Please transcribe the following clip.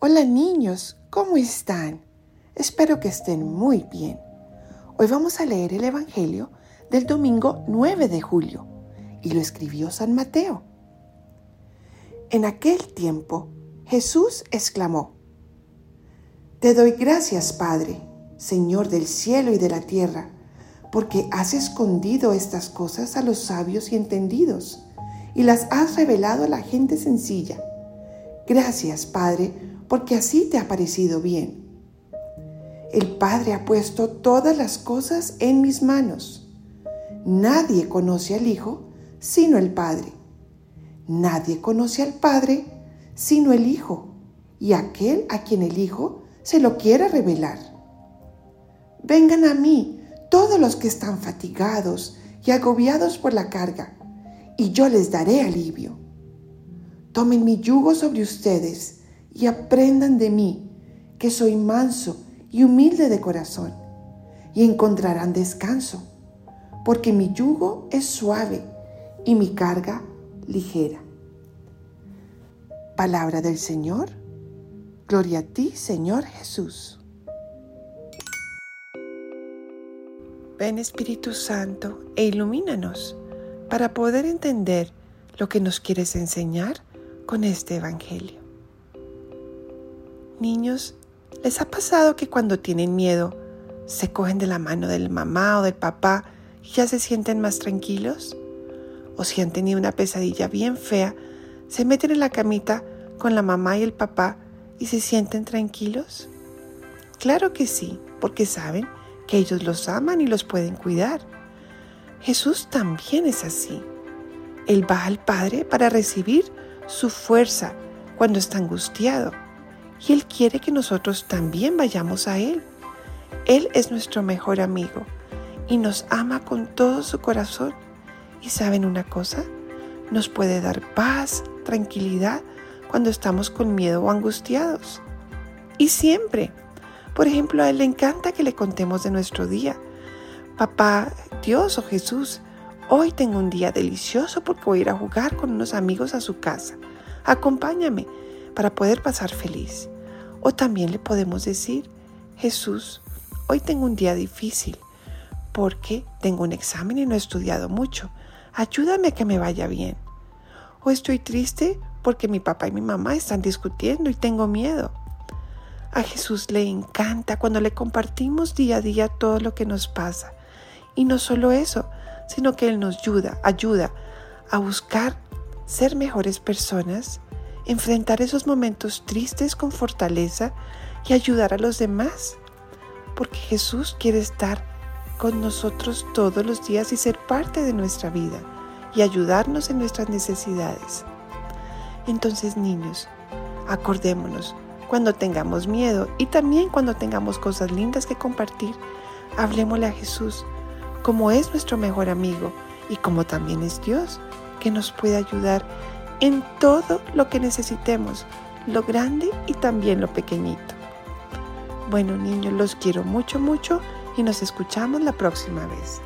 Hola niños, ¿cómo están? Espero que estén muy bien. Hoy vamos a leer el Evangelio del domingo 9 de julio y lo escribió San Mateo. En aquel tiempo Jesús exclamó, Te doy gracias, Padre, Señor del cielo y de la tierra, porque has escondido estas cosas a los sabios y entendidos y las has revelado a la gente sencilla. Gracias, Padre, porque así te ha parecido bien. El Padre ha puesto todas las cosas en mis manos. Nadie conoce al Hijo sino el Padre. Nadie conoce al Padre sino el Hijo y aquel a quien el Hijo se lo quiera revelar. Vengan a mí todos los que están fatigados y agobiados por la carga, y yo les daré alivio. Tomen mi yugo sobre ustedes y aprendan de mí, que soy manso y humilde de corazón, y encontrarán descanso, porque mi yugo es suave y mi carga ligera. Palabra del Señor. Gloria a ti, Señor Jesús. Ven Espíritu Santo e ilumínanos para poder entender lo que nos quieres enseñar con este Evangelio. Niños, ¿les ha pasado que cuando tienen miedo se cogen de la mano del mamá o del papá y ya se sienten más tranquilos? ¿O si han tenido una pesadilla bien fea, se meten en la camita con la mamá y el papá y se sienten tranquilos? Claro que sí, porque saben que ellos los aman y los pueden cuidar. Jesús también es así. Él va al Padre para recibir su fuerza cuando está angustiado y Él quiere que nosotros también vayamos a Él. Él es nuestro mejor amigo y nos ama con todo su corazón. ¿Y saben una cosa? Nos puede dar paz, tranquilidad cuando estamos con miedo o angustiados. Y siempre. Por ejemplo, a Él le encanta que le contemos de nuestro día. Papá, Dios o Jesús, hoy tengo un día delicioso porque voy a ir a jugar con unos amigos a su casa. Acompáñame para poder pasar feliz. O también le podemos decir, Jesús, hoy tengo un día difícil porque tengo un examen y no he estudiado mucho. Ayúdame a que me vaya bien. O estoy triste porque mi papá y mi mamá están discutiendo y tengo miedo. A Jesús le encanta cuando le compartimos día a día todo lo que nos pasa. Y no solo eso, sino que Él nos ayuda, ayuda a buscar ser mejores personas enfrentar esos momentos tristes con fortaleza y ayudar a los demás. Porque Jesús quiere estar con nosotros todos los días y ser parte de nuestra vida y ayudarnos en nuestras necesidades. Entonces, niños, acordémonos, cuando tengamos miedo y también cuando tengamos cosas lindas que compartir, hablemosle a Jesús, como es nuestro mejor amigo y como también es Dios, que nos puede ayudar en todo lo que necesitemos, lo grande y también lo pequeñito. Bueno niños, los quiero mucho, mucho y nos escuchamos la próxima vez.